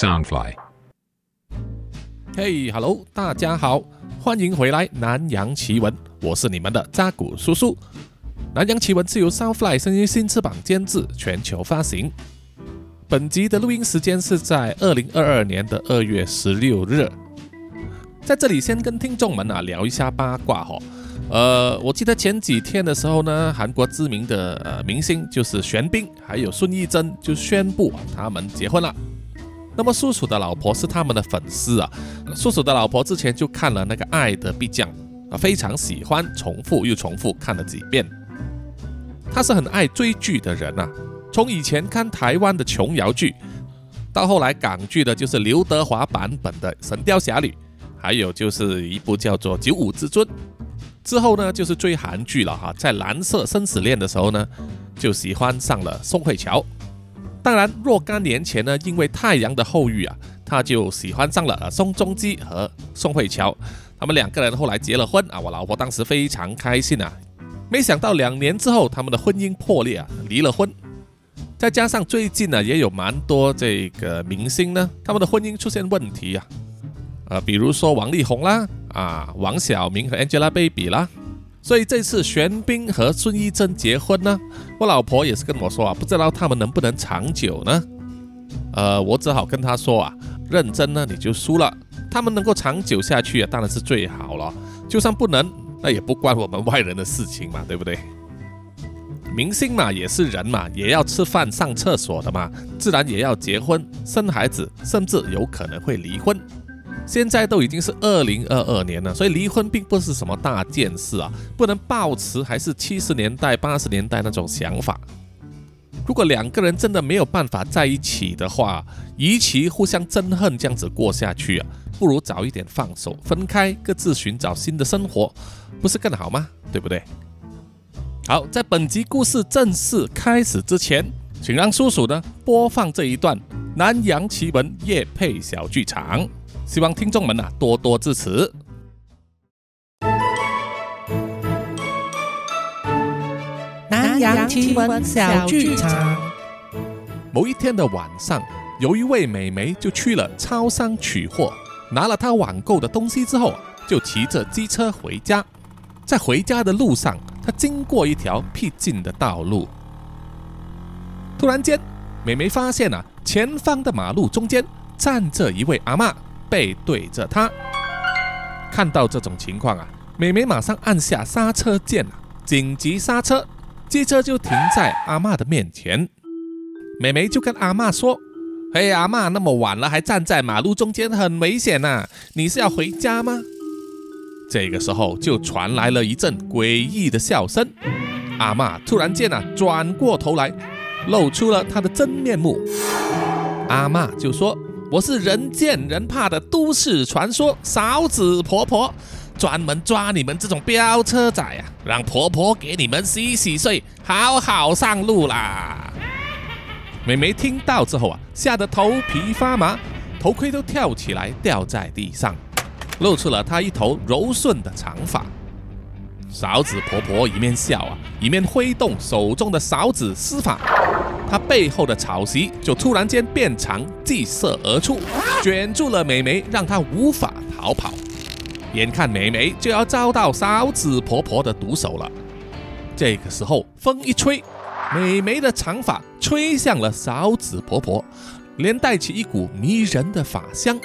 Soundfly。嘿，Hello，大家好，欢迎回来《南洋奇闻》，我是你们的扎古叔叔。《南洋奇闻》是由 Soundfly 声音新翅膀监制，全球发行。本集的录音时间是在二零二二年的二月十六日。在这里先跟听众们啊聊一下八卦哈。呃，我记得前几天的时候呢，韩国知名的呃明星就是玄彬，还有孙艺珍就宣布他们结婚了。那么叔叔的老婆是他们的粉丝啊，叔叔的老婆之前就看了那个《爱的必降》啊，非常喜欢，重复又重复看了几遍。他是很爱追剧的人呐，从以前看台湾的琼瑶剧，到后来港剧的就是刘德华版本的《神雕侠侣》，还有就是一部叫做《九五之尊》。之后呢，就是追韩剧了哈，在《蓝色生死恋》的时候呢，就喜欢上了宋慧乔。当然，若干年前呢，因为《太阳的后裔》啊，他就喜欢上了宋仲基和宋慧乔。他们两个人后来结了婚啊，我老婆当时非常开心啊。没想到两年之后，他们的婚姻破裂啊，离了婚。再加上最近呢，也有蛮多这个明星呢，他们的婚姻出现问题啊，呃，比如说王力宏啦，啊，王小明和 Angelababy 啦。所以这次玄彬和孙艺珍结婚呢，我老婆也是跟我说啊，不知道他们能不能长久呢？呃，我只好跟她说啊，认真呢你就输了。他们能够长久下去啊，当然是最好了。就算不能，那也不关我们外人的事情嘛，对不对？明星嘛也是人嘛，也要吃饭上厕所的嘛，自然也要结婚生孩子，甚至有可能会离婚。现在都已经是二零二二年了，所以离婚并不是什么大件事啊，不能抱持还是七十年代、八十年代那种想法。如果两个人真的没有办法在一起的话，与其互相憎恨这样子过下去啊，不如早一点放手，分开，各自寻找新的生活，不是更好吗？对不对？好，在本集故事正式开始之前，请让叔叔呢播放这一段南洋奇闻夜配小剧场。希望听众们呐多多支持。南洋奇闻小剧场。某一天的晚上，有一位美眉就去了超商取货，拿了她网购的东西之后，就骑着机车回家。在回家的路上，她经过一条僻静的道路，突然间，美眉发现啊，前方的马路中间站着一位阿妈。背对着他，看到这种情况啊，美眉马上按下刹车键啊，紧急刹车，机车就停在阿妈的面前。美眉就跟阿妈说：“嘿，阿妈，那么晚了还站在马路中间，很危险呐！你是要回家吗？”这个时候就传来了一阵诡异的笑声。阿妈突然间啊，转过头来，露出了她的真面目。阿妈就说。我是人见人怕的都市传说勺子婆婆，专门抓你们这种飙车仔啊，让婆婆给你们洗洗睡，好好上路啦！美眉听到之后啊，吓得头皮发麻，头盔都跳起来掉在地上，露出了她一头柔顺的长发。勺子婆婆一面笑啊，一面挥动手中的勺子施法，她背后的草席就突然间变长，即射而出，卷住了美眉，让她无法逃跑。眼看美眉就要遭到勺子婆婆的毒手了，这个时候风一吹，美眉的长发吹向了勺子婆婆，连带起一股迷人的法香，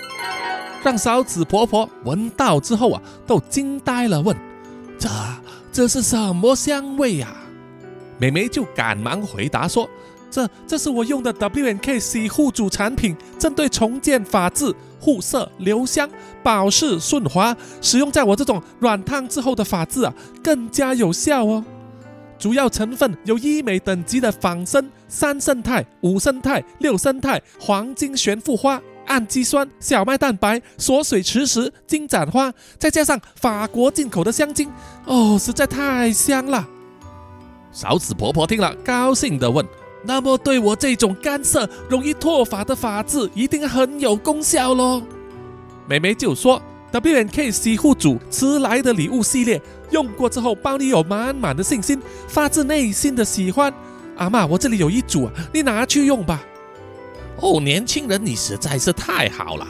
让勺子婆婆闻到之后啊，都惊呆了，问。这这是什么香味呀？美眉就赶忙回答说：“这这是我用的 W N K 洗护主产品，针对重建发质、护色、留香、保湿、顺滑，使用在我这种软烫之后的发质啊，更加有效哦。主要成分有医美等级的仿生、三生态、五生态、六生态、黄金悬浮花。”氨基酸、小麦蛋白、锁水磁石、金盏花，再加上法国进口的香精，哦，实在太香了。勺子婆婆听了，高兴地问：“那么对我这种干涩、容易脱发的发质，一定很有功效喽？”美眉就说：“W N K 洗护组迟来的礼物系列，用过之后，包你有满满的信心，发自内心的喜欢。阿妈，我这里有一组，你拿去用吧。”哦，年轻人，你实在是太好了。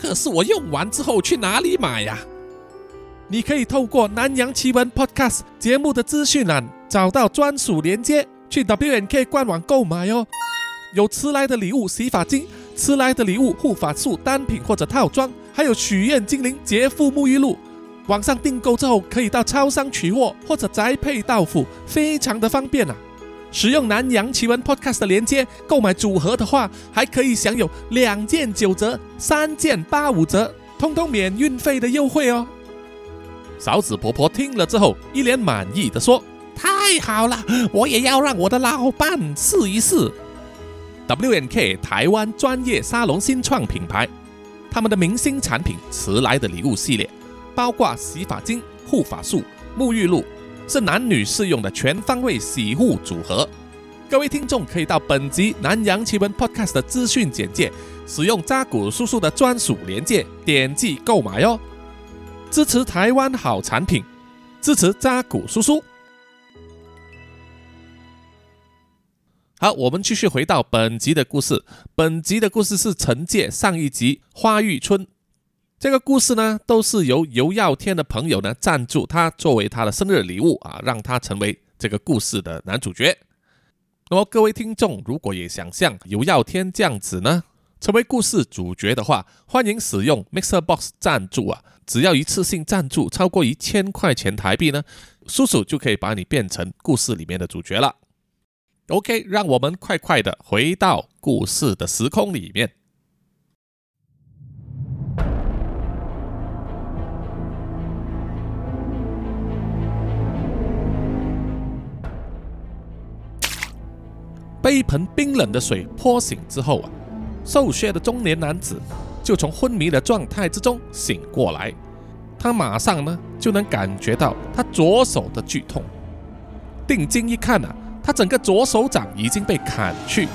可是我用完之后去哪里买呀？你可以透过南洋奇闻 Podcast 节目的资讯栏找到专属链接，去 WNK 官网购买哦。有迟来的礼物洗发精，迟来的礼物护发素单品或者套装，还有许愿精灵洁肤沐浴露。网上订购之后可以到超商取货或者宅配到府，非常的方便啊。使用南洋奇闻 Podcast 的连接购买组合的话，还可以享有两件九折、三件八五折，通通免运费的优惠哦。嫂子婆婆听了之后，一脸满意的说：“太好了，我也要让我的老伴试一试。” WNK 台湾专业沙龙新创品牌，他们的明星产品迟来的礼物系列，包括洗发精、护发素、沐浴露，是男女适用的全方位洗护组合。各位听众可以到本集南洋奇闻 Podcast 的资讯简介，使用扎古叔叔的专属链接点击购买哦。支持台湾好产品，支持扎古叔叔。好，我们继续回到本集的故事。本集的故事是承接上一集《花玉春》这个故事呢，都是由尤耀天的朋友呢赞助他作为他的生日礼物啊，让他成为这个故事的男主角。那么各位听众，如果也想像尤耀天这样子呢，成为故事主角的话，欢迎使用 Mixer Box 赞助啊。只要一次性赞助超过一千块钱台币呢，叔叔就可以把你变成故事里面的主角了。OK，让我们快快的回到故事的时空里面。被一盆冰冷的水泼醒之后啊，瘦削的中年男子。就从昏迷的状态之中醒过来，他马上呢就能感觉到他左手的剧痛。定睛一看啊，他整个左手掌已经被砍去，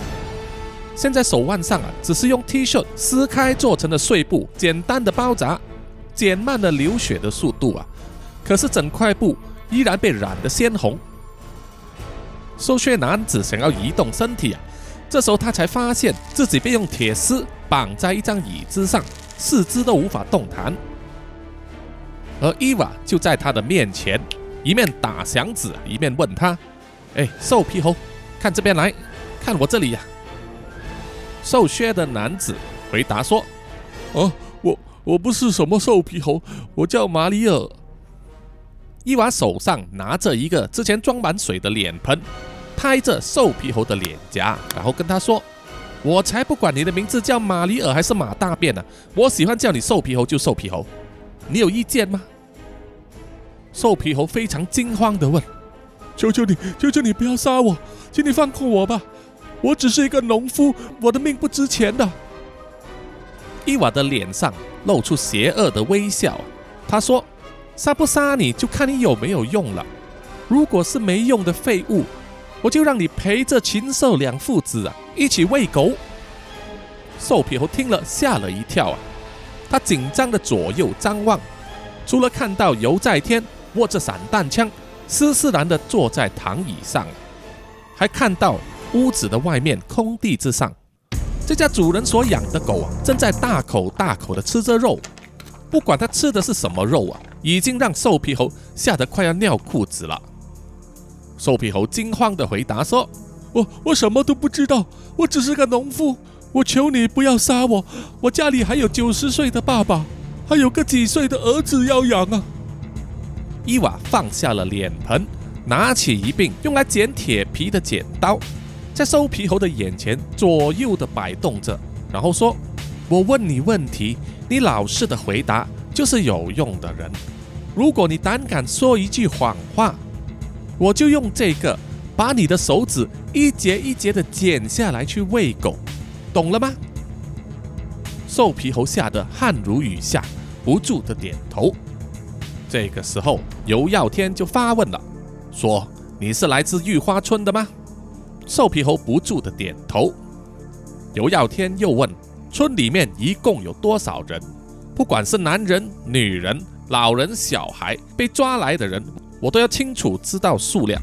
现在手腕上啊只是用 T 恤撕开做成的碎布简单的包扎，减慢了流血的速度啊。可是整块布依然被染得鲜红。瘦削男子想要移动身体啊。这时候他才发现自己被用铁丝绑在一张椅子上，四肢都无法动弹。而伊娃就在他的面前，一面打响指，一面问他：“哎，瘦皮猴，看这边来，看我这里呀。”瘦削的男子回答说：“哦，我我不是什么瘦皮猴，我叫马里尔。”伊娃手上拿着一个之前装满水的脸盆。拍着瘦皮猴的脸颊，然后跟他说：“我才不管你的名字叫马里尔还是马大便呢，我喜欢叫你瘦皮猴就瘦皮猴，你有意见吗？”瘦皮猴非常惊慌地问：“求求你，求求你不要杀我，请你放过我吧，我只是一个农夫，我的命不值钱的。”伊娃的脸上露出邪恶的微笑，他说：“杀不杀你就看你有没有用了，如果是没用的废物。”我就让你陪着禽兽两父子啊一起喂狗。瘦皮猴听了吓了一跳啊，他紧张的左右张望，除了看到尤在天握着散弹枪，斯斯然的坐在躺椅上，还看到屋子的外面空地之上，这家主人所养的狗啊正在大口大口的吃着肉，不管它吃的是什么肉啊，已经让瘦皮猴吓得快要尿裤子了。瘦皮猴惊慌地回答说：“我我什么都不知道，我只是个农夫。我求你不要杀我，我家里还有九十岁的爸爸，还有个几岁的儿子要养啊。”伊娃放下了脸盆，拿起一柄用来剪铁皮的剪刀，在瘦皮猴的眼前左右的摆动着，然后说：“我问你问题，你老实的回答就是有用的人。如果你胆敢说一句谎话。”我就用这个把你的手指一节一节的剪下来去喂狗，懂了吗？瘦皮猴吓得汗如雨下，不住的点头。这个时候，尤耀天就发问了，说：“你是来自玉花村的吗？”瘦皮猴不住的点头。尤耀天又问：“村里面一共有多少人？不管是男人、女人、老人、小孩，被抓来的人。”我都要清楚知道数量。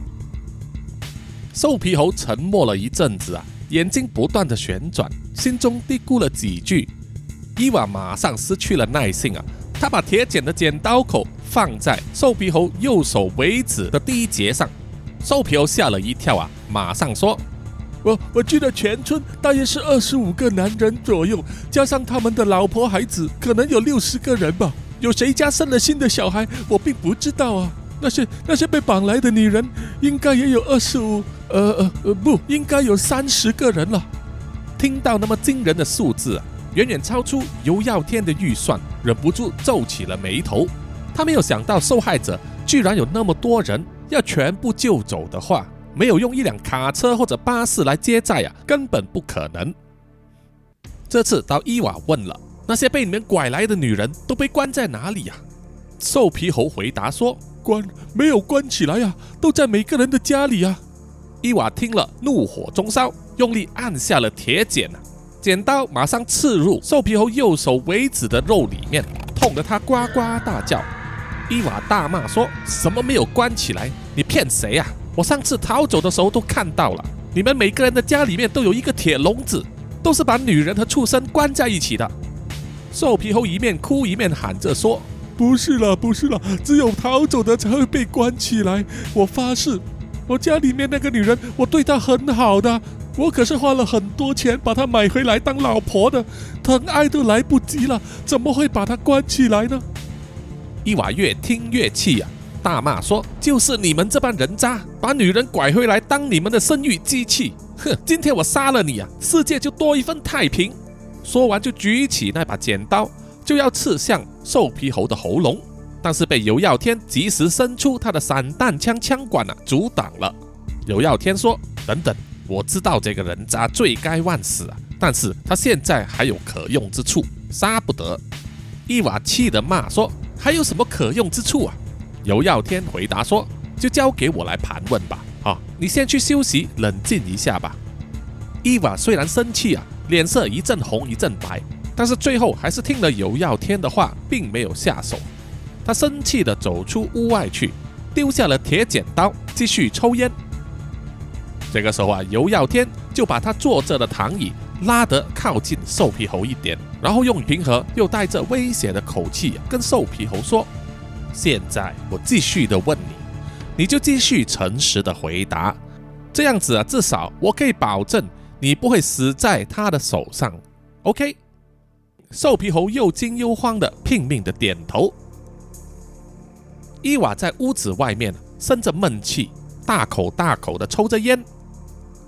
瘦皮猴沉默了一阵子啊，眼睛不断的旋转，心中嘀咕了几句。伊娃马上失去了耐性啊！他把铁剪的剪刀口放在瘦皮猴右手尾指的第一节上，瘦皮猴吓了一跳啊，马上说：“我我记得全村大约是二十五个男人左右，加上他们的老婆孩子，可能有六十个人吧。有谁家生了新的小孩，我并不知道啊。那些那些被绑来的女人，应该也有二十五，呃呃呃，不应该有三十个人了。”听到那么惊人的数字！远远超出尤耀天的预算，忍不住皱起了眉头。他没有想到受害者居然有那么多人，要全部救走的话，没有用一辆卡车或者巴士来接载啊，根本不可能。这次到伊娃问了，那些被你们拐来的女人都被关在哪里呀？瘦皮猴回答说：“关没有关起来呀，都在每个人的家里啊。”伊娃听了，怒火中烧，用力按下了铁剪啊。剪刀马上刺入瘦皮猴右手尾指的肉里面，痛得他呱呱大叫。伊娃大骂说：“什么没有关起来？你骗谁呀？我上次逃走的时候都看到了，你们每个人的家里面都有一个铁笼子，都是把女人和畜生关在一起的。”瘦皮猴一面哭一面喊着说：“不是了，不是了，只有逃走的才会被关起来。我发誓，我家里面那个女人，我对她很好的。”我可是花了很多钱把她买回来当老婆的，疼爱都来不及了，怎么会把她关起来呢？伊娃越听越气呀，大骂说：“就是你们这帮人渣，把女人拐回来当你们的生育机器！哼，今天我杀了你啊，世界就多一份太平！”说完就举起那把剪刀，就要刺向瘦皮猴的喉咙，但是被尤耀天及时伸出他的散弹枪枪管啊，阻挡了。尤耀天说：“等等。”我知道这个人渣罪该万死啊，但是他现在还有可用之处，杀不得。伊娃气得骂说：“还有什么可用之处啊？”尤耀天回答说：“就交给我来盘问吧。啊，你先去休息，冷静一下吧。”伊娃虽然生气啊，脸色一阵红一阵白，但是最后还是听了尤耀天的话，并没有下手。他生气地走出屋外去，丢下了铁剪刀，继续抽烟。这个时候啊，尤耀天就把他坐着的躺椅拉得靠近瘦皮猴一点，然后用平和又带着威胁的口气跟瘦皮猴说：“现在我继续的问你，你就继续诚实的回答，这样子啊，至少我可以保证你不会死在他的手上。”OK，瘦皮猴又惊又慌的拼命的点头。伊娃在屋子外面生着闷气，大口大口的抽着烟。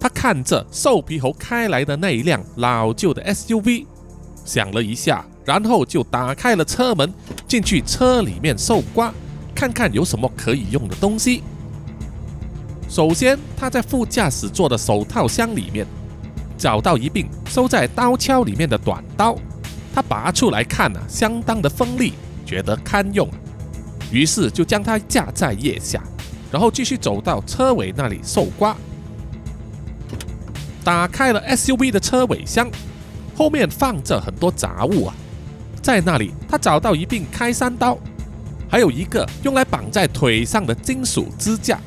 他看着瘦皮猴开来的那一辆老旧的 SUV，想了一下，然后就打开了车门，进去车里面搜刮，看看有什么可以用的东西。首先，他在副驾驶座的手套箱里面找到一柄收在刀鞘里面的短刀，他拔出来看啊，相当的锋利，觉得堪用，于是就将它架在腋下，然后继续走到车尾那里搜刮。打开了 SUV 的车尾箱，后面放着很多杂物啊。在那里，他找到一柄开山刀，还有一个用来绑在腿上的金属支架。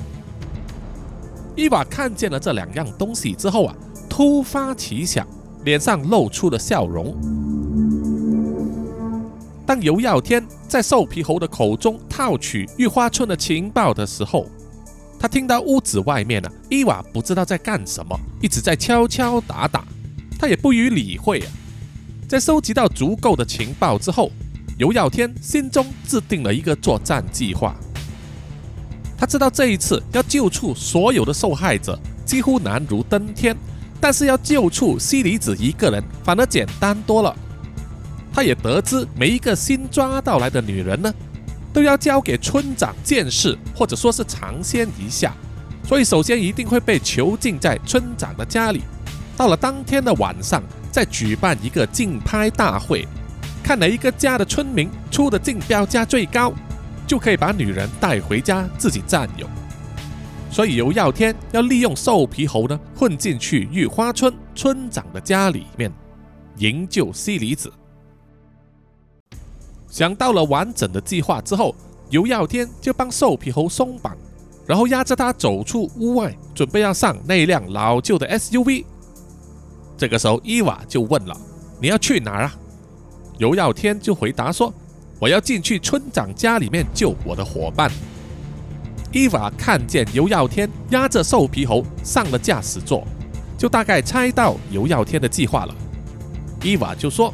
伊娃看见了这两样东西之后啊，突发奇想，脸上露出了笑容。当尤耀天在瘦皮猴的口中套取玉花村的情报的时候，他听到屋子外面呢，伊娃不知道在干什么，一直在敲敲打打，他也不予理会啊。在收集到足够的情报之后，尤耀天心中制定了一个作战计划。他知道这一次要救出所有的受害者几乎难如登天，但是要救出西里子一个人反而简单多了。他也得知每一个新抓到来的女人呢。都要交给村长监视，或者说是尝鲜一下，所以首先一定会被囚禁在村长的家里。到了当天的晚上，再举办一个竞拍大会，看哪一个家的村民出的竞标价最高，就可以把女人带回家自己占有。所以尤耀天要利用瘦皮猴呢，混进去玉花村村长的家里面，营救西里子。想到了完整的计划之后，尤耀天就帮瘦皮猴松绑，然后押着他走出屋外，准备要上那辆老旧的 SUV。这个时候，伊娃就问了：“你要去哪儿啊？”尤耀天就回答说：“我要进去村长家里面救我的伙伴。”伊娃看见尤耀天压着瘦皮猴上了驾驶座，就大概猜到尤耀天的计划了。伊娃就说：“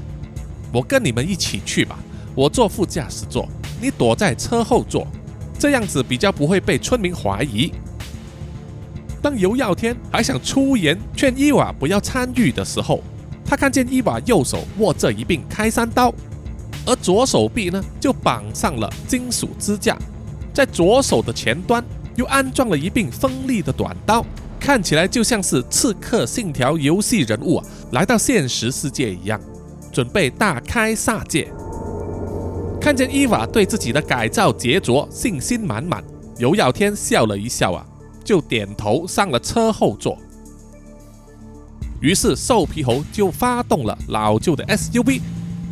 我跟你们一起去吧，我坐副驾驶座，你躲在车后座，这样子比较不会被村民怀疑。”当尤耀天还想出言劝伊娃不要参与的时候，他看见伊娃右手握着一柄开山刀，而左手臂呢就绑上了金属支架，在左手的前端又安装了一柄锋利的短刀，看起来就像是《刺客信条》游戏人物啊来到现实世界一样，准备大开杀戒。看见伊娃对自己的改造杰作信心满满，尤耀天笑了一笑啊。就点头上了车后座，于是瘦皮猴就发动了老旧的 SUV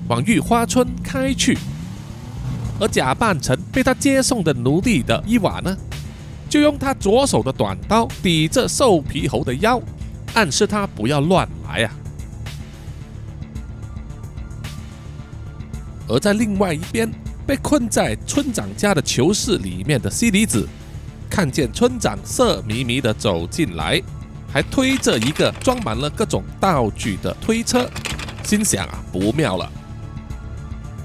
往御花村开去，而假扮成被他接送的奴隶的伊娃呢，就用他左手的短刀抵着瘦皮猴的腰，暗示他不要乱来啊。而在另外一边，被困在村长家的囚室里面的西里子。看见村长色迷迷的走进来，还推着一个装满了各种道具的推车，心想啊，不妙了。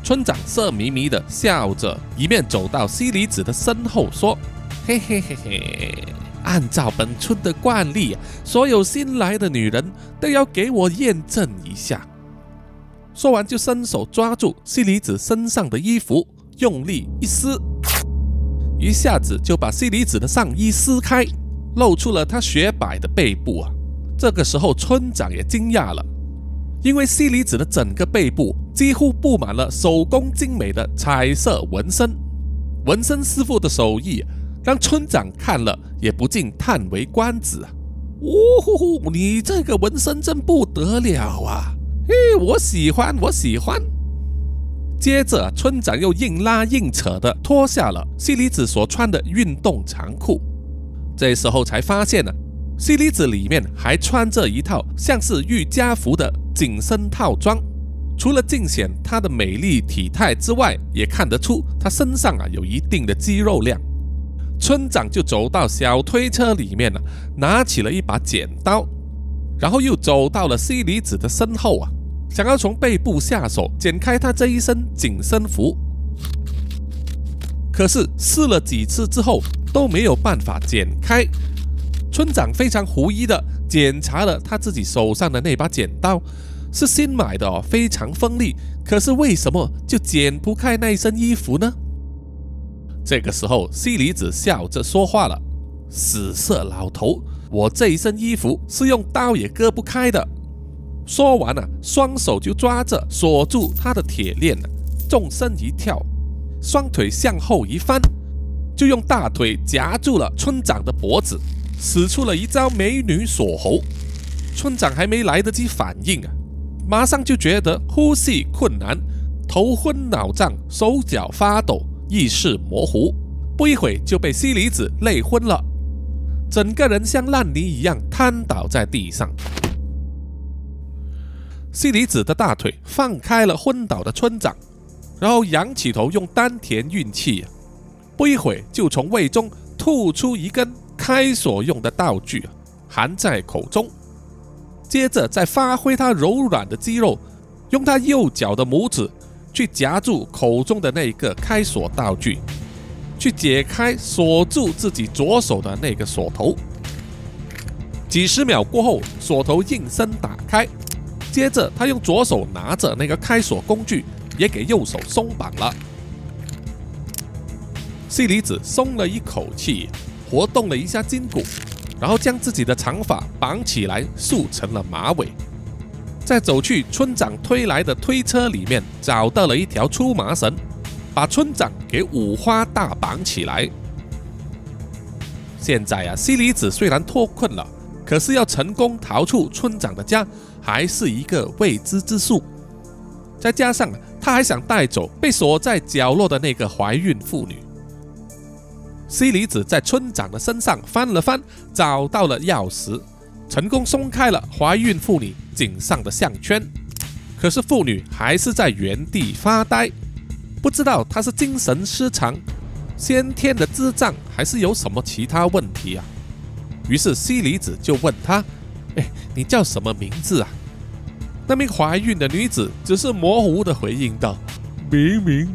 村长色迷迷的笑着，一面走到西里子的身后说：“嘿嘿嘿嘿，按照本村的惯例，所有新来的女人都要给我验证一下。”说完就伸手抓住西里子身上的衣服，用力一撕。一下子就把西里子的上衣撕开，露出了她雪白的背部啊！这个时候村长也惊讶了，因为西里子的整个背部几乎布满了手工精美的彩色纹身，纹身师傅的手艺让村长看了也不禁叹为观止啊！呜呼呼，你这个纹身真不得了啊！嘿，我喜欢，我喜欢。接着，村长又硬拉硬扯的脱下了西里子所穿的运动长裤。这时候才发现呢，西里子里面还穿着一套像是瑜伽服的紧身套装。除了尽显她的美丽体态之外，也看得出她身上啊有一定的肌肉量。村长就走到小推车里面了，拿起了一把剪刀，然后又走到了西里子的身后啊。想要从背部下手剪开他这一身紧身服，可是试了几次之后都没有办法剪开。村长非常狐疑的检查了他自己手上的那把剪刀，是新买的哦，非常锋利。可是为什么就剪不开那一身衣服呢？这个时候，西里子笑着说话了：“死色老头，我这一身衣服是用刀也割不开的。”说完了，双手就抓着锁住他的铁链，纵身一跳，双腿向后一翻，就用大腿夹住了村长的脖子，使出了一招美女锁喉。村长还没来得及反应啊，马上就觉得呼吸困难，头昏脑胀，手脚发抖，意识模糊，不一会就被西里子累昏了，整个人像烂泥一样瘫倒在地上。西里子的大腿放开了昏倒的村长，然后仰起头用丹田运气，不一会就从胃中吐出一根开锁用的道具，含在口中。接着再发挥他柔软的肌肉，用他右脚的拇指去夹住口中的那个开锁道具，去解开锁住自己左手的那个锁头。几十秒过后，锁头应声打开。接着，他用左手拿着那个开锁工具，也给右手松绑了。西里子松了一口气，活动了一下筋骨，然后将自己的长发绑起来，束成了马尾。再走去村长推来的推车里面，找到了一条粗麻绳，把村长给五花大绑起来。现在啊，西里子虽然脱困了，可是要成功逃出村长的家。还是一个未知之数，再加上他还想带走被锁在角落的那个怀孕妇女。西里子在村长的身上翻了翻，找到了钥匙，成功松开了怀孕妇女颈上的项圈。可是妇女还是在原地发呆，不知道她是精神失常、先天的智障，还是有什么其他问题啊？于是西里子就问她：“哎，你叫什么名字啊？”那名怀孕的女子只是模糊的回应道：“明明。”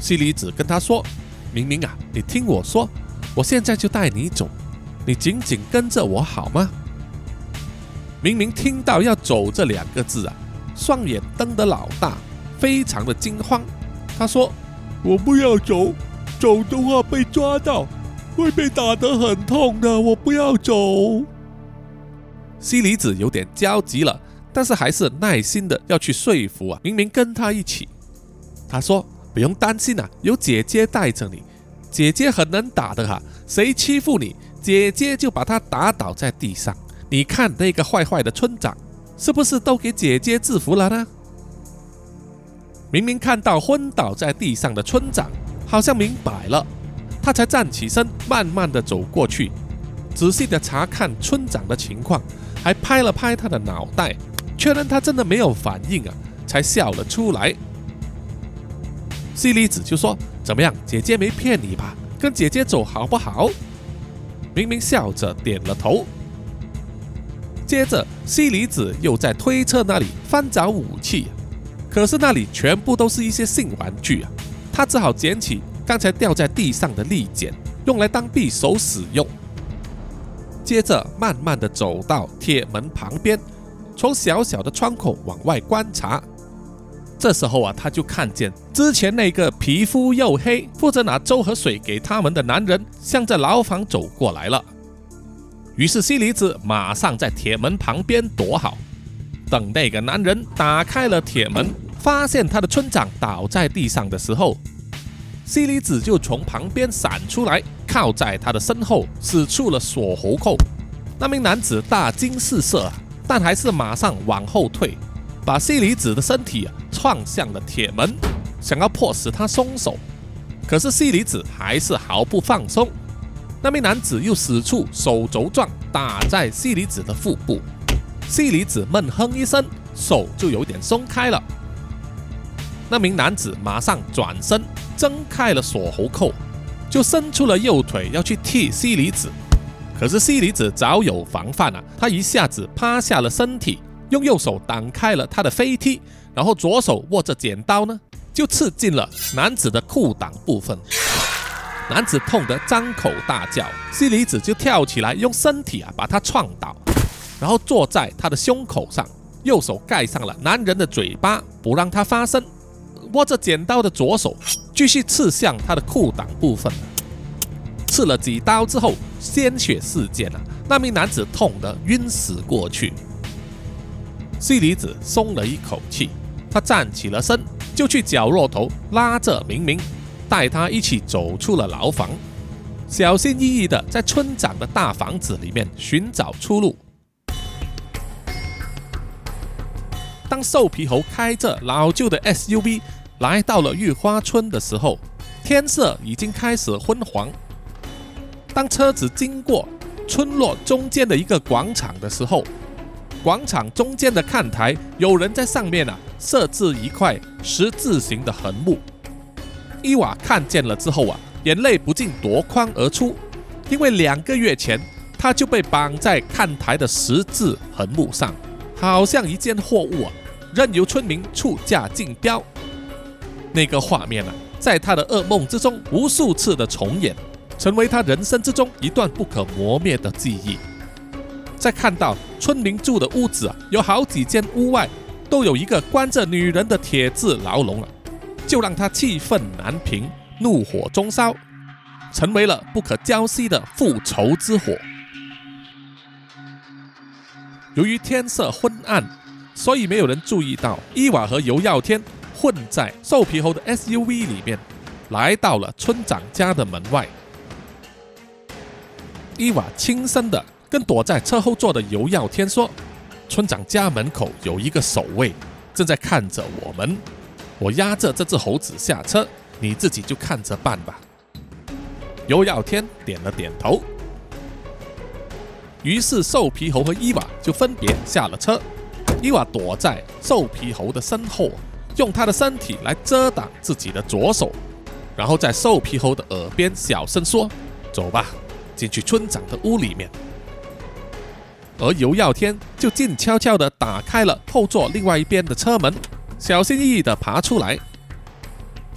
西里子跟他说：“明明啊，你听我说，我现在就带你走，你紧紧跟着我好吗？”明明听到要走这两个字啊，双眼瞪得老大，非常的惊慌。他说：“我不要走，走的话被抓到，会被打得很痛的，我不要走。”西里子有点焦急了，但是还是耐心的要去说服啊明明跟他一起。他说：“不用担心啊，有姐姐带着你，姐姐很能打的哈，谁欺负你，姐姐就把他打倒在地上。”你看那个坏坏的村长，是不是都给姐姐制服了呢？明明看到昏倒在地上的村长，好像明白了，他才站起身，慢慢的走过去，仔细的查看村长的情况，还拍了拍他的脑袋，确认他真的没有反应啊，才笑了出来。西里子就说：“怎么样，姐姐没骗你吧？跟姐姐走好不好？”明明笑着点了头。接着，西里子又在推车那里翻找武器，可是那里全部都是一些性玩具啊！他只好捡起刚才掉在地上的利剪，用来当匕首使用。接着，慢慢的走到铁门旁边，从小小的窗口往外观察。这时候啊，他就看见之前那个皮肤黝黑、负责拿粥和水给他们的男人，向着牢房走过来了。于是西里子马上在铁门旁边躲好，等那个男人打开了铁门，发现他的村长倒在地上的时候，西里子就从旁边闪出来，靠在他的身后，使出了锁喉扣。那名男子大惊失色，但还是马上往后退，把西里子的身体撞向了铁门，想要迫使他松手。可是西里子还是毫不放松。那名男子又使出手肘撞打在西里子的腹部，西里子闷哼一声，手就有点松开了。那名男子马上转身挣开了锁喉扣，就伸出了右腿要去踢西里子，可是西里子早有防范啊，他一下子趴下了身体，用右手挡开了他的飞踢，然后左手握着剪刀呢，就刺进了男子的裤裆部分。男子痛得张口大叫，西里子就跳起来，用身体啊把他撞倒，然后坐在他的胸口上，右手盖上了男人的嘴巴，不让他发声。握着剪刀的左手继续刺向他的裤裆部分，刺了几刀之后，鲜血四溅了，那名男子痛得晕死过去。西里子松了一口气，他站起了身，就去角落头拉着明明。带他一起走出了牢房，小心翼翼地在村长的大房子里面寻找出路。当瘦皮猴开着老旧的 SUV 来到了玉花村的时候，天色已经开始昏黄。当车子经过村落中间的一个广场的时候，广场中间的看台有人在上面啊设置一块十字形的横木。伊娃看见了之后啊，眼泪不禁夺眶而出，因为两个月前他就被绑在看台的十字横木上，好像一件货物啊，任由村民出价竞标。那个画面啊，在他的噩梦之中无数次的重演，成为他人生之中一段不可磨灭的记忆。在看到村民住的屋子啊，有好几间屋外都有一个关着女人的铁质牢笼啊。就让他气愤难平，怒火中烧，成为了不可浇熄的复仇之火。由于天色昏暗，所以没有人注意到伊娃和尤耀天混在瘦皮猴的 SUV 里面，来到了村长家的门外。伊娃轻声的跟躲在车后座的尤耀天说：“村长家门口有一个守卫，正在看着我们。”我押着这只猴子下车，你自己就看着办吧。尤耀天点了点头。于是瘦皮猴和伊娃就分别下了车。伊娃躲在瘦皮猴的身后，用他的身体来遮挡自己的左手，然后在瘦皮猴的耳边小声说：“走吧，进去村长的屋里面。”而尤耀天就静悄悄地打开了后座另外一边的车门，小心翼翼地爬出来，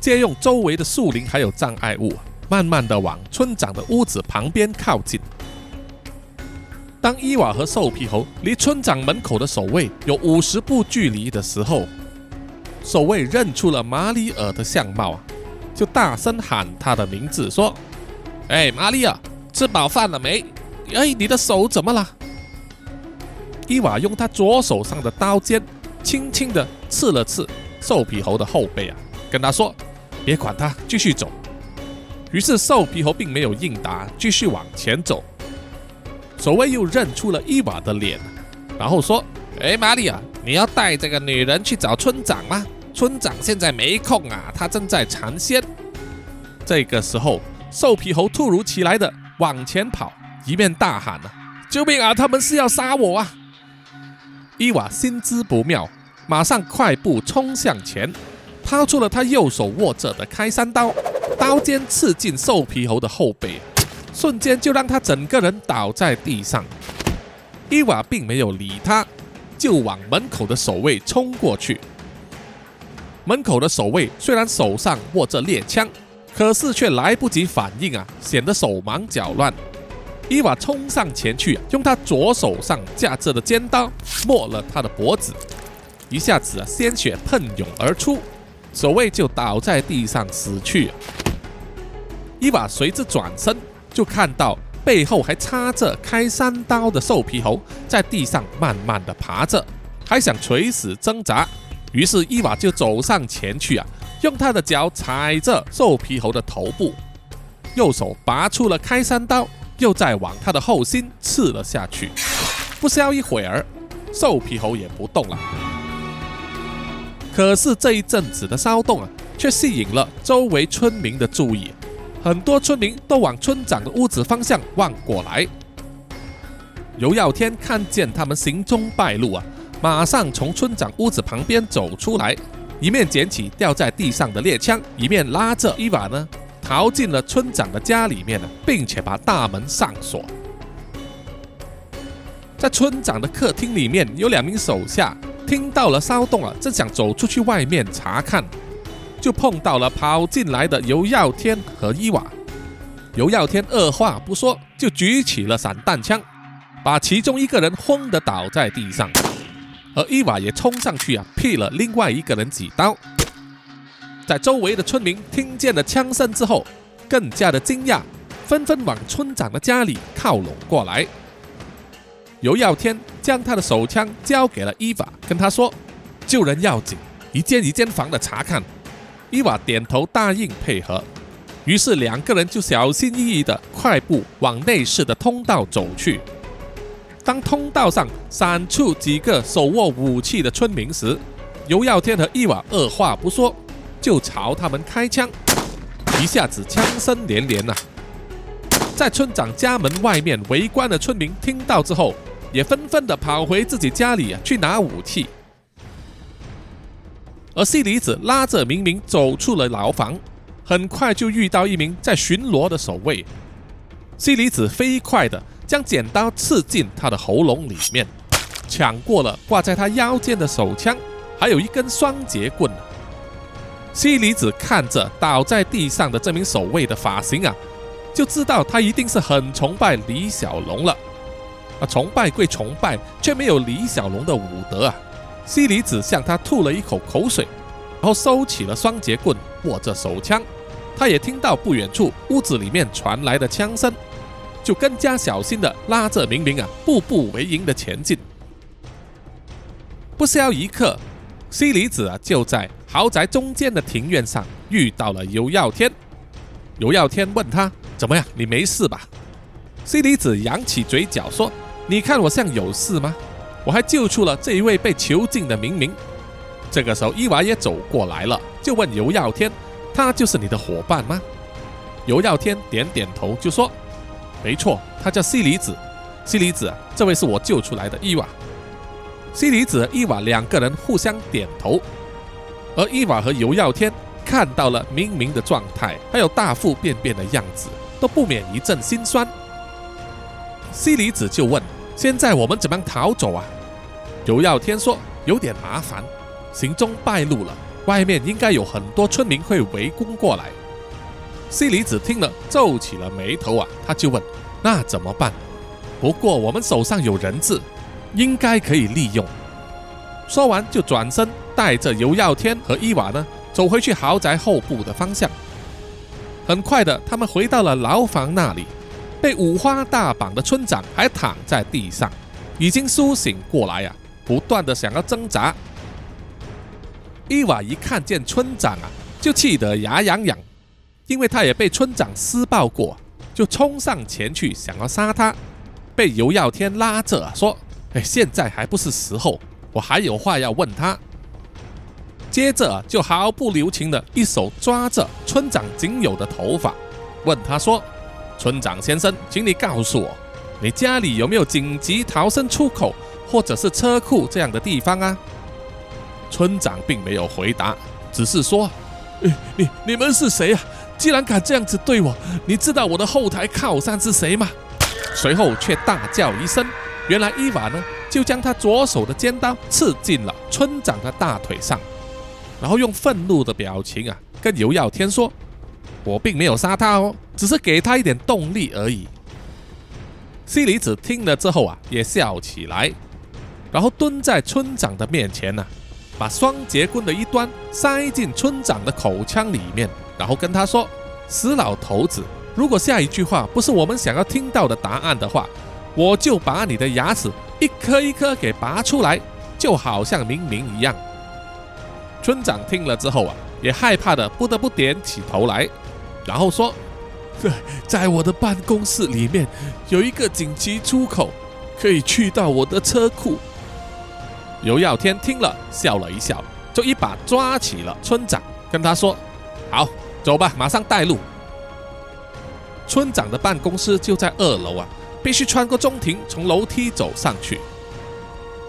借用周围的树林还有障碍物，慢慢地往村长的屋子旁边靠近。当伊娃和瘦皮猴离村长门口的守卫有五十步距离的时候，守卫认出了马里尔的相貌啊，就大声喊他的名字，说：“哎，玛丽尔，吃饱饭了没？哎，你的手怎么了？”伊娃用他左手上的刀尖轻轻地刺了刺瘦皮猴的后背啊，跟他说：“别管他，继续走。”于是瘦皮猴并没有应答，继续往前走。守卫又认出了伊娃的脸，然后说：“哎，玛丽亚，你要带这个女人去找村长吗？村长现在没空啊，他正在尝鲜。”这个时候，瘦皮猴突如其来的往前跑，一面大喊：“啊，救命啊！他们是要杀我啊！”伊娃心知不妙，马上快步冲向前，掏出了他右手握着的开山刀，刀尖刺进瘦皮猴的后背。瞬间就让他整个人倒在地上，伊娃并没有理他，就往门口的守卫冲过去。门口的守卫虽然手上握着猎枪，可是却来不及反应啊，显得手忙脚乱。伊娃冲上前去，用他左手上架着的尖刀抹了他的脖子，一下子啊，鲜血喷涌而出，守卫就倒在地上死去。伊娃随之转身。就看到背后还插着开山刀的瘦皮猴在地上慢慢的爬着，还想垂死挣扎。于是伊娃就走上前去啊，用他的脚踩着瘦皮猴的头部，右手拔出了开山刀，又再往他的后心刺了下去。不消一会儿，瘦皮猴也不动了。可是这一阵子的骚动啊，却吸引了周围村民的注意。很多村民都往村长的屋子方向望过来。尤耀天看见他们行踪败露啊，马上从村长屋子旁边走出来，一面捡起掉在地上的猎枪，一面拉着伊娃呢，逃进了村长的家里面呢，并且把大门上锁。在村长的客厅里面，有两名手下听到了骚动啊，正想走出去外面查看。就碰到了跑进来的尤耀天和伊娃。尤耀天二话不说，就举起了散弹枪，把其中一个人轰得倒在地上，而伊娃也冲上去啊，劈了另外一个人几刀。在周围的村民听见了枪声之后，更加的惊讶，纷纷往村长的家里靠拢过来。尤耀天将他的手枪交给了伊娃，跟他说：“救人要紧，一间一间房的查看。”伊娃点头答应配合，于是两个人就小心翼翼地快步往内室的通道走去。当通道上闪出几个手握武器的村民时，尤耀天和伊娃二话不说就朝他们开枪，一下子枪声连连呐。在村长家门外面围观的村民听到之后，也纷纷的跑回自己家里啊去拿武器。而西里子拉着明明走出了牢房，很快就遇到一名在巡逻的守卫。西里子飞快的将剪刀刺进他的喉咙里面，抢过了挂在他腰间的手枪，还有一根双节棍。西里子看着倒在地上的这名守卫的发型啊，就知道他一定是很崇拜李小龙了。啊，崇拜归崇拜，却没有李小龙的武德啊！西里子向他吐了一口口水，然后收起了双节棍，握着手枪。他也听到不远处屋子里面传来的枪声，就更加小心地拉着明明啊，步步为营地前进。不消一刻，西里子啊就在豪宅中间的庭院上遇到了尤耀天。尤耀天问他：“怎么样？你没事吧？”西里子扬起嘴角说：“你看我像有事吗？”我还救出了这一位被囚禁的明明。这个时候，伊娃也走过来了，就问尤耀天：“他就是你的伙伴吗？”尤耀天点点头，就说：“没错，他叫西里子，西里子，这位是我救出来的伊娃。西里子、伊娃两个人互相点头，而伊娃和尤耀天看到了明明的状态，还有大腹便便的样子，都不免一阵心酸。西里子就问：“现在我们怎么逃走啊？”尤耀天说：“有点麻烦，行踪败露了，外面应该有很多村民会围攻过来。”西里子听了皱起了眉头啊，他就问：“那怎么办？”不过我们手上有人质，应该可以利用。说完就转身带着尤耀天和伊娃呢走回去豪宅后部的方向。很快的，他们回到了牢房那里，被五花大绑的村长还躺在地上，已经苏醒过来呀，不断的想要挣扎。伊娃一看见村长啊，就气得牙痒痒，因为他也被村长施暴过，就冲上前去想要杀他。被尤耀天拉着说：“哎，现在还不是时候，我还有话要问他。”接着就毫不留情的一手抓着村长仅有的头发，问他说：“村长先生，请你告诉我，你家里有没有紧急逃生出口或者是车库这样的地方啊？”村长并没有回答，只是说：“哎，你你们是谁啊？既然敢这样子对我，你知道我的后台靠山是谁吗？”随后却大叫一声，原来伊娃呢就将他左手的尖刀刺进了村长的大腿上，然后用愤怒的表情啊跟尤耀天说：“我并没有杀他哦，只是给他一点动力而已。”西里子听了之后啊也笑起来，然后蹲在村长的面前呢，把双节棍的一端塞进村长的口腔里面，然后跟他说：“死老头子。”如果下一句话不是我们想要听到的答案的话，我就把你的牙齿一颗一颗给拔出来，就好像明明一样。村长听了之后啊，也害怕的不得不点起头来，然后说：“在 在我的办公室里面有一个紧急出口，可以去到我的车库。”尤耀天听了笑了一笑，就一把抓起了村长，跟他说：“好，走吧，马上带路。”村长的办公室就在二楼啊，必须穿过中庭，从楼梯走上去。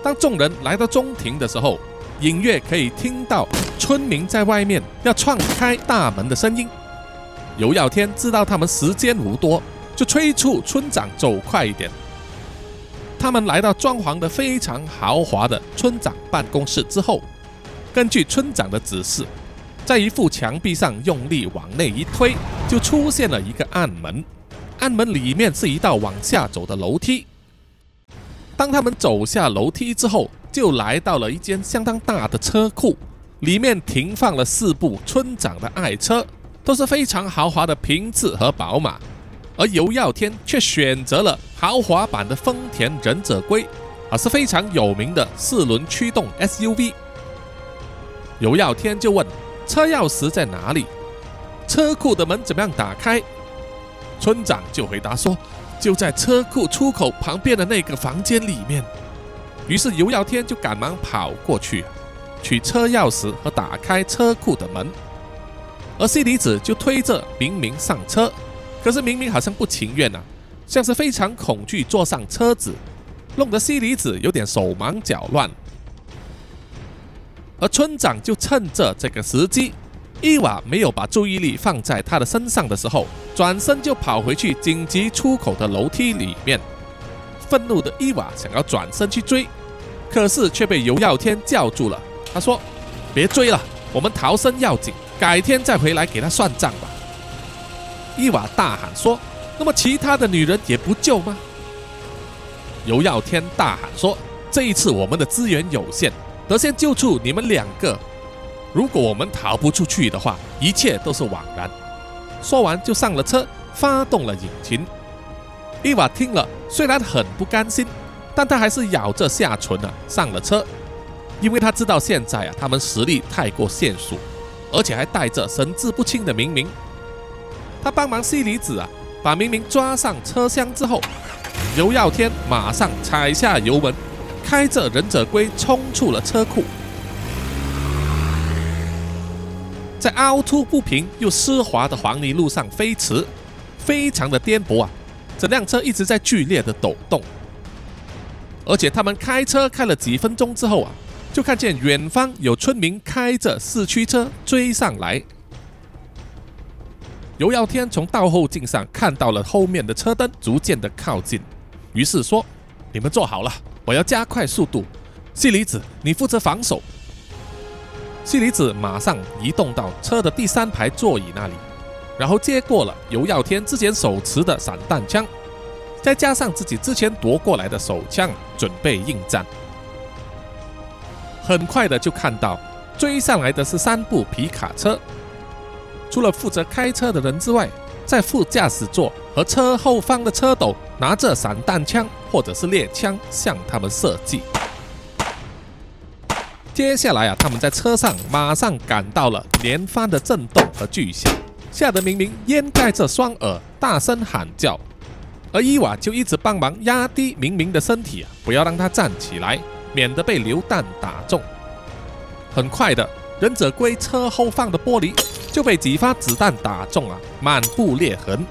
当众人来到中庭的时候，隐约可以听到村民在外面要撞开大门的声音。尤耀天知道他们时间无多，就催促村长走快一点。他们来到装潢的非常豪华的村长办公室之后，根据村长的指示。在一副墙壁上用力往内一推，就出现了一个暗门。暗门里面是一道往下走的楼梯。当他们走下楼梯之后，就来到了一间相当大的车库，里面停放了四部村长的爱车，都是非常豪华的平治和宝马。而尤耀天却选择了豪华版的丰田忍者龟，啊，是非常有名的四轮驱动 SUV。尤耀天就问。车钥匙在哪里？车库的门怎么样打开？村长就回答说：“就在车库出口旁边的那个房间里面。”于是尤耀天就赶忙跑过去，取车钥匙和打开车库的门。而西里子就推着明明上车，可是明明好像不情愿啊，像是非常恐惧坐上车子，弄得西里子有点手忙脚乱。而村长就趁着这个时机，伊娃没有把注意力放在他的身上的时候，转身就跑回去紧急出口的楼梯里面。愤怒的伊娃想要转身去追，可是却被尤耀天叫住了。他说：“别追了，我们逃生要紧，改天再回来给他算账吧。”伊娃大喊说：“那么其他的女人也不救吗？”尤耀天大喊说：“这一次我们的资源有限。”得先救出你们两个，如果我们逃不出去的话，一切都是枉然。说完就上了车，发动了引擎。伊娃听了，虽然很不甘心，但他还是咬着下唇啊上了车，因为他知道现在啊他们实力太过悬殊，而且还带着神志不清的明明。他帮忙西离子啊把明明抓上车厢之后，尤耀天马上踩下油门。开着忍者龟冲出了车库，在凹凸不平又湿滑的黄泥路上飞驰，非常的颠簸啊！整辆车一直在剧烈的抖动，而且他们开车开了几分钟之后啊，就看见远方有村民开着四驱车追上来。尤耀天从倒后镜上看到了后面的车灯逐渐的靠近，于是说：“你们坐好了，我要加快速度。西离子，你负责防守。”西离子马上移动到车的第三排座椅那里，然后接过了尤耀天之前手持的散弹枪，再加上自己之前夺过来的手枪，准备应战。很快的就看到追上来的是三部皮卡车。除了负责开车的人之外，在副驾驶座和车后方的车斗拿着散弹枪或者是猎枪向他们射击。接下来啊，他们在车上马上感到了连番的震动和巨响，吓得明明掩盖着双耳，大声喊叫。而伊娃就一直帮忙压低明明的身体啊，不要让他站起来，免得被榴弹打中。很快的，忍者龟车后方的玻璃。就被几发子弹打中啊，满布裂痕。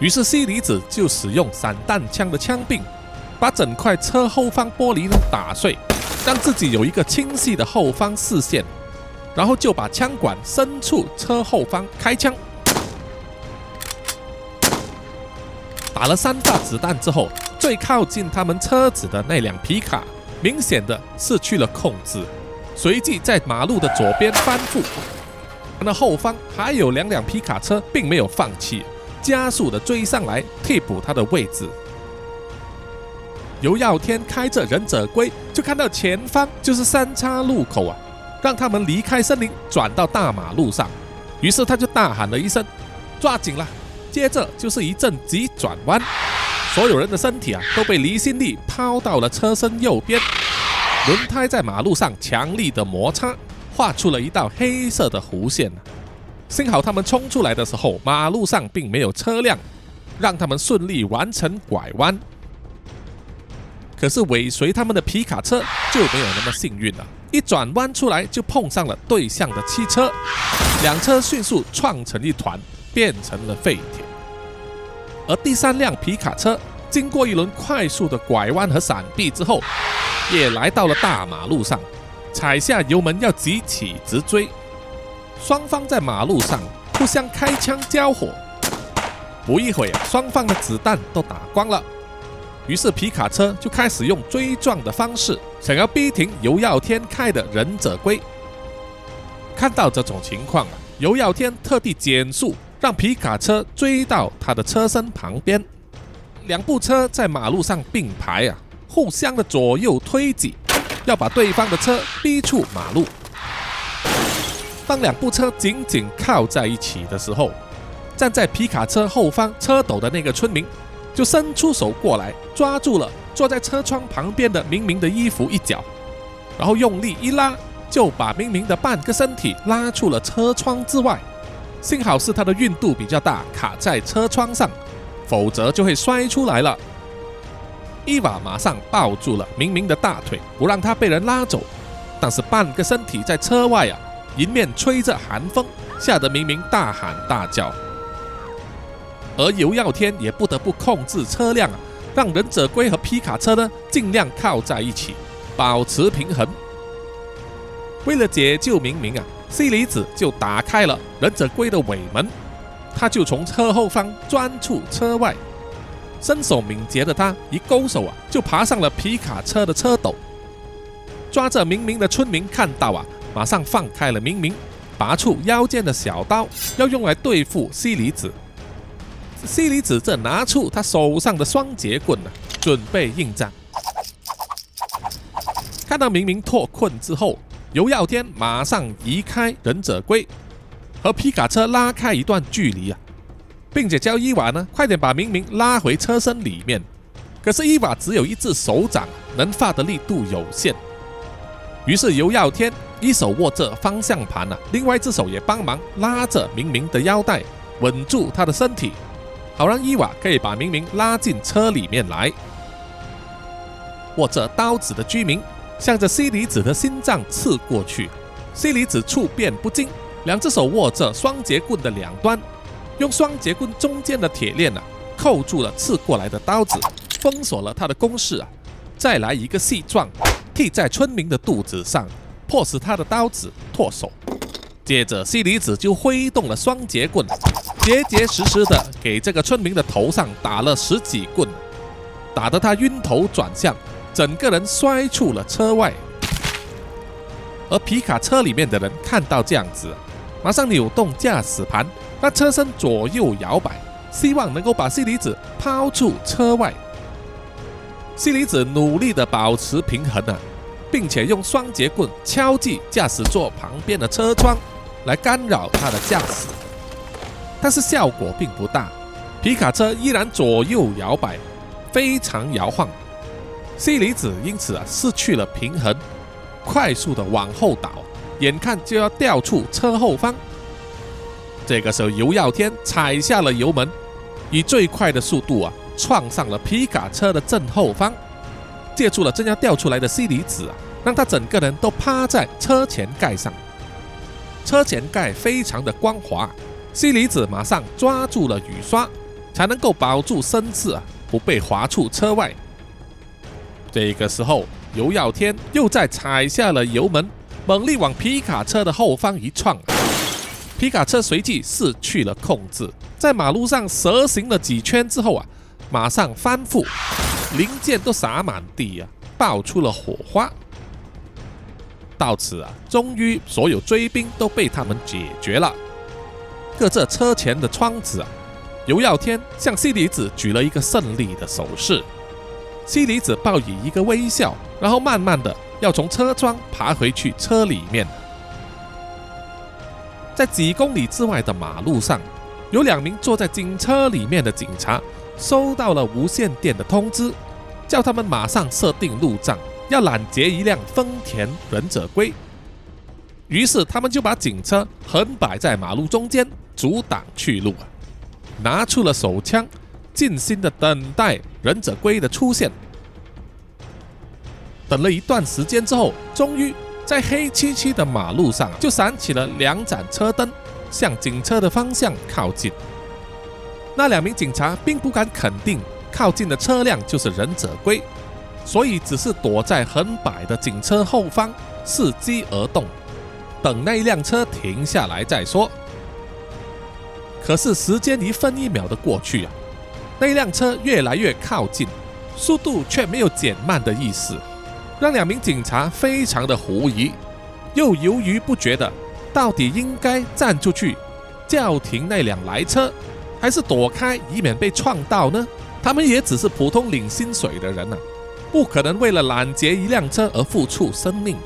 于是西离子就使用散弹枪的枪柄，把整块车后方玻璃呢打碎，让自己有一个清晰的后方视线。然后就把枪管伸出车后方开枪，打了三发子弹之后，最靠近他们车子的那辆皮卡明显的失去了控制，随即在马路的左边翻覆。那后方还有两辆皮卡车，并没有放弃，加速的追上来替补他的位置。尤耀天开着忍者龟，就看到前方就是三叉路口啊，让他们离开森林，转到大马路上。于是他就大喊了一声：“抓紧了！”接着就是一阵急转弯，所有人的身体啊都被离心力抛到了车身右边，轮胎在马路上强力的摩擦。画出了一道黑色的弧线。幸好他们冲出来的时候，马路上并没有车辆，让他们顺利完成拐弯。可是尾随他们的皮卡车就没有那么幸运了，一转弯出来就碰上了对向的汽车，两车迅速撞成一团，变成了废铁。而第三辆皮卡车经过一轮快速的拐弯和闪避之后，也来到了大马路上。踩下油门要急起直追，双方在马路上互相开枪交火，不一会双方的子弹都打光了。于是皮卡车就开始用追撞的方式，想要逼停尤耀天开的忍者龟。看到这种情况，尤耀天特地减速，让皮卡车追到他的车身旁边。两部车在马路上并排啊，互相的左右推挤。要把对方的车逼出马路。当两部车紧紧靠在一起的时候，站在皮卡车后方车斗的那个村民就伸出手过来，抓住了坐在车窗旁边的明明的衣服一角，然后用力一拉，就把明明的半个身体拉出了车窗之外。幸好是他的运度比较大，卡在车窗上，否则就会摔出来了。伊娃马上抱住了明明的大腿，不让他被人拉走。但是半个身体在车外啊，迎面吹着寒风，吓得明明大喊大叫。而尤耀天也不得不控制车辆啊，让忍者龟和皮卡车呢尽量靠在一起，保持平衡。为了解救明明啊，西里子就打开了忍者龟的尾门，他就从车后方钻出车外。身手敏捷的他一勾手啊，就爬上了皮卡车的车斗，抓着明明的村民看到啊，马上放开了明明，拔出腰间的小刀，要用来对付西里子。西里子正拿出他手上的双节棍呢，准备应战。看到明明脱困之后，尤耀天马上移开忍者龟，和皮卡车拉开一段距离啊。并且叫伊娃呢，快点把明明拉回车身里面。可是伊娃只有一只手掌，能发的力度有限。于是尤耀天一手握着方向盘啊，另外一只手也帮忙拉着明明的腰带，稳住他的身体，好让伊娃可以把明明拉进车里面来。握着刀子的居民向着西离子的心脏刺过去，西离子处变不惊，两只手握着双节棍的两端。用双节棍中间的铁链啊，扣住了刺过来的刀子，封锁了他的攻势啊。再来一个细撞，踢在村民的肚子上，迫使他的刀子脱手。接着，西里子就挥动了双节棍，结结实实的给这个村民的头上打了十几棍，打得他晕头转向，整个人摔出了车外。而皮卡车里面的人看到这样子，马上扭动驾驶盘，让车身左右摇摆，希望能够把西里子抛出车外。西里子努力的保持平衡啊，并且用双节棍敲击驾驶座旁边的车窗。来干扰他的驾驶，但是效果并不大，皮卡车依然左右摇摆，非常摇晃。西里子因此啊失去了平衡，快速的往后倒，眼看就要掉出车后方。这个时候，尤耀天踩下了油门，以最快的速度啊撞上了皮卡车的正后方，借助了正要掉出来的西离子啊，让他整个人都趴在车前盖上。车前盖非常的光滑，西离子马上抓住了雨刷，才能够保住身子啊，不被滑出车外。这个时候，尤耀天又再踩下了油门，猛力往皮卡车的后方一撞，皮卡车随即失去了控制，在马路上蛇行了几圈之后啊，马上翻覆，零件都洒满地啊，爆出了火花。到此啊，终于所有追兵都被他们解决了。隔着车前的窗子啊，尤耀天向西里子举了一个胜利的手势。西里子报以一个微笑，然后慢慢的要从车窗爬回去车里面。在几公里之外的马路上，有两名坐在警车里面的警察收到了无线电的通知，叫他们马上设定路障。要拦截一辆丰田忍者龟，于是他们就把警车横摆在马路中间，阻挡去路啊，拿出了手枪，静心的等待忍者龟的出现。等了一段时间之后，终于在黑漆漆的马路上就闪起了两盏车灯，向警车的方向靠近。那两名警察并不敢肯定靠近的车辆就是忍者龟。所以只是躲在横摆的警车后方，伺机而动，等那一辆车停下来再说。可是时间一分一秒的过去啊，那辆车越来越靠近，速度却没有减慢的意思，让两名警察非常的狐疑，又犹豫不决的，到底应该站出去叫停那辆来车，还是躲开以免被撞到呢？他们也只是普通领薪水的人啊。不可能为了拦截一辆车而付出生命。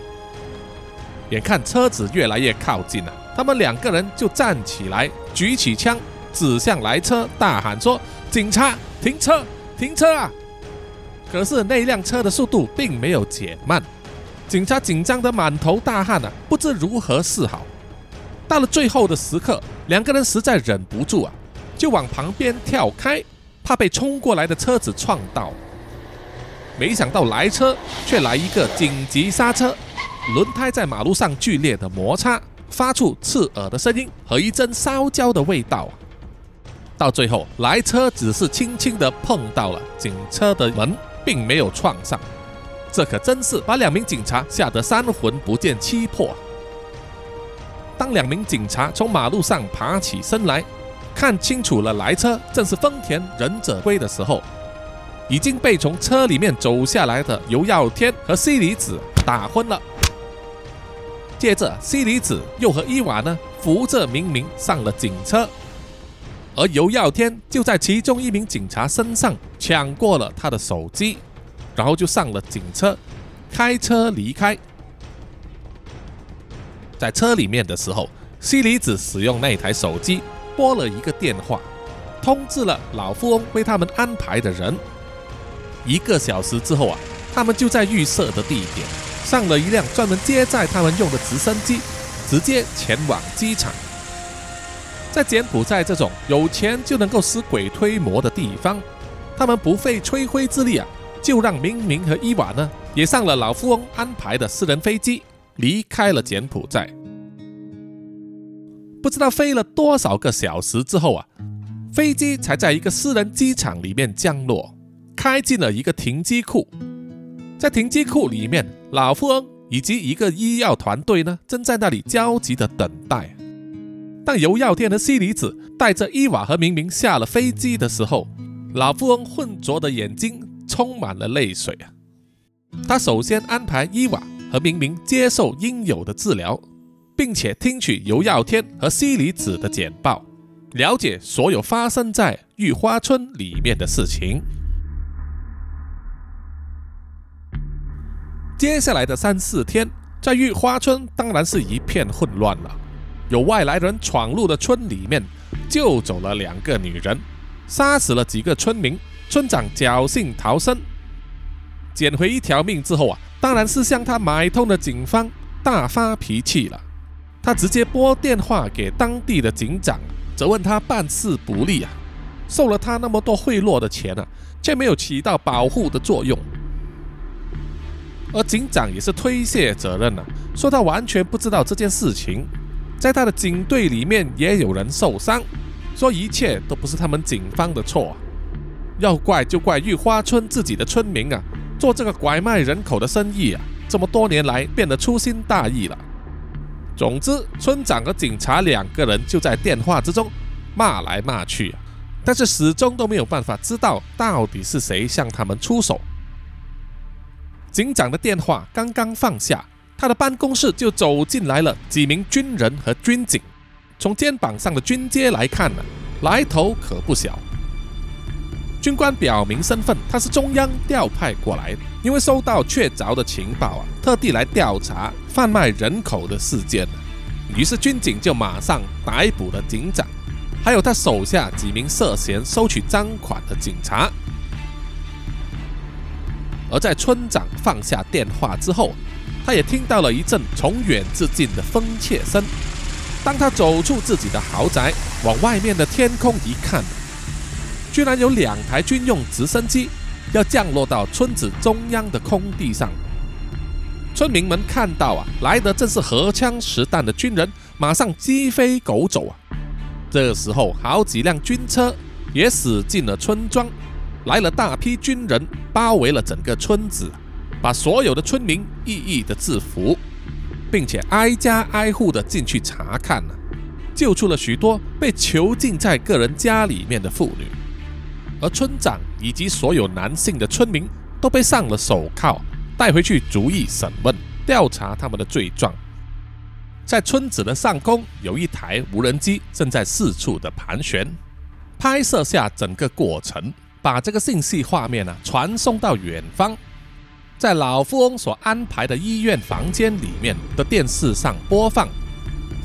眼看车子越来越靠近了，他们两个人就站起来，举起枪指向来车，大喊说：“警察，停车，停车啊！”可是那辆车的速度并没有减慢，警察紧张得满头大汗啊，不知如何是好。到了最后的时刻，两个人实在忍不住啊，就往旁边跳开，怕被冲过来的车子撞到。没想到来车却来一个紧急刹车，轮胎在马路上剧烈的摩擦，发出刺耳的声音和一阵烧焦的味道。到最后，来车只是轻轻的碰到了警车的门，并没有撞上。这可真是把两名警察吓得三魂不见七魄。当两名警察从马路上爬起身来，看清楚了来车正是丰田忍者龟的时候。已经被从车里面走下来的尤耀天和西里子打昏了。接着，西里子又和伊娃呢扶着明明上了警车，而尤耀天就在其中一名警察身上抢过了他的手机，然后就上了警车，开车离开。在车里面的时候，西里子使用那台手机拨了一个电话，通知了老富翁为他们安排的人。一个小时之后啊，他们就在预设的地点上了一辆专门接载他们用的直升机，直接前往机场。在柬埔寨这种有钱就能够使鬼推磨的地方，他们不费吹灰之力啊，就让明明和伊娃呢也上了老富翁安排的私人飞机，离开了柬埔寨。不知道飞了多少个小时之后啊，飞机才在一个私人机场里面降落。开进了一个停机库，在停机库里面，老富翁以及一个医药团队呢，正在那里焦急的等待。当尤耀天和西里子带着伊娃和明明下了飞机的时候，老富翁浑浊的眼睛充满了泪水啊！他首先安排伊娃和明明接受应有的治疗，并且听取尤耀天和西里子的简报，了解所有发生在玉花村里面的事情。接下来的三四天，在玉花村当然是一片混乱了。有外来人闯入的村里面，救走了两个女人，杀死了几个村民。村长侥幸逃生，捡回一条命之后啊，当然是向他买通的警方大发脾气了。他直接拨电话给当地的警长，责问他办事不力啊，收了他那么多贿赂的钱啊，却没有起到保护的作用。而警长也是推卸责任了，说他完全不知道这件事情。在他的警队里面也有人受伤，说一切都不是他们警方的错，要怪就怪玉花村自己的村民啊，做这个拐卖人口的生意啊，这么多年来变得粗心大意了。总之，村长和警察两个人就在电话之中骂来骂去，但是始终都没有办法知道到底是谁向他们出手。警长的电话刚刚放下。他的办公室就走进来了几名军人和军警，从肩膀上的军阶来看呢，来头可不小。军官表明身份，他是中央调派过来，因为收到确凿的情报啊，特地来调查贩卖人口的事件。于是军警就马上逮捕了警长，还有他手下几名涉嫌收取赃款的警察。而在村长放下电话之后。他也听到了一阵从远至近的风切声。当他走出自己的豪宅，往外面的天空一看，居然有两台军用直升机要降落到村子中央的空地上。村民们看到啊，来的正是荷枪实弹的军人，马上鸡飞狗走啊。这时候，好几辆军车也驶进了村庄，来了大批军人，包围了整个村子。把所有的村民一一的制服，并且挨家挨户的进去查看了，救出了许多被囚禁在个人家里面的妇女，而村长以及所有男性的村民都被上了手铐，带回去逐一审问，调查他们的罪状。在村子的上空有一台无人机正在四处的盘旋，拍摄下整个过程，把这个信息画面呢传送到远方。在老富翁所安排的医院房间里面的电视上播放，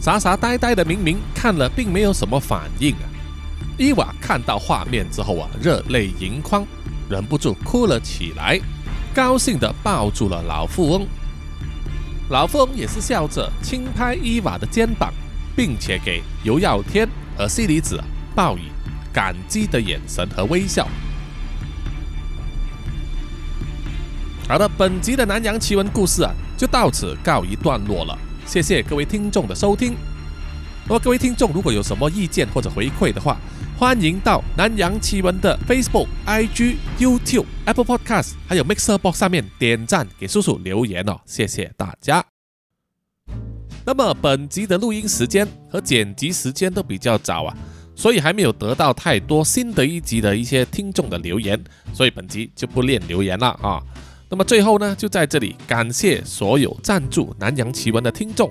傻傻呆呆的明明看了并没有什么反应。伊娃看到画面之后啊，热泪盈眶，忍不住哭了起来，高兴地抱住了老富翁。老富翁也是笑着轻拍伊娃的肩膀，并且给尤耀天和西里子报以感激的眼神和微笑。好的，本集的南洋奇闻故事啊，就到此告一段落了。谢谢各位听众的收听。那么各位听众如果有什么意见或者回馈的话，欢迎到南洋奇闻的 Facebook、IG、YouTube、Apple Podcast 还有 Mixer Box 上面点赞给叔叔留言哦，谢谢大家。那么本集的录音时间和剪辑时间都比较早啊，所以还没有得到太多新的一集的一些听众的留言，所以本集就不念留言了啊。那么最后呢，就在这里感谢所有赞助《南洋奇闻》的听众。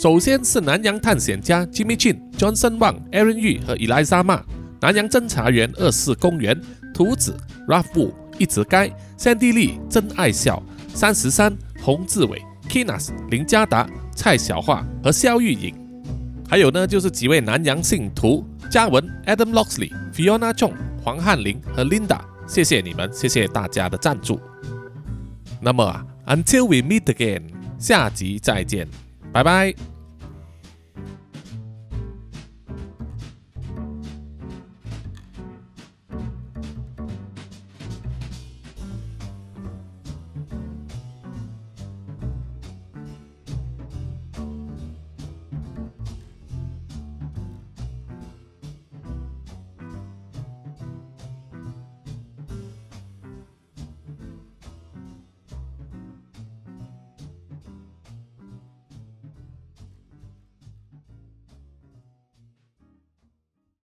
首先是南洋探险家 Jimmy Chin、Johnson Wang、Aaron Yu 和 Eliza Ma，南洋侦查员二四公园、图子、Ralph Wu、一直该、三 D 丽、真爱笑、三十三、洪志伟、Kinas、林家达、蔡小桦和肖玉颖。还有呢，就是几位南洋信徒：嘉文、Adam Loxley、Fiona Chong、黄汉林和 Linda。谢谢你们，谢谢大家的赞助。那么，Until we meet again，下集再见，拜拜。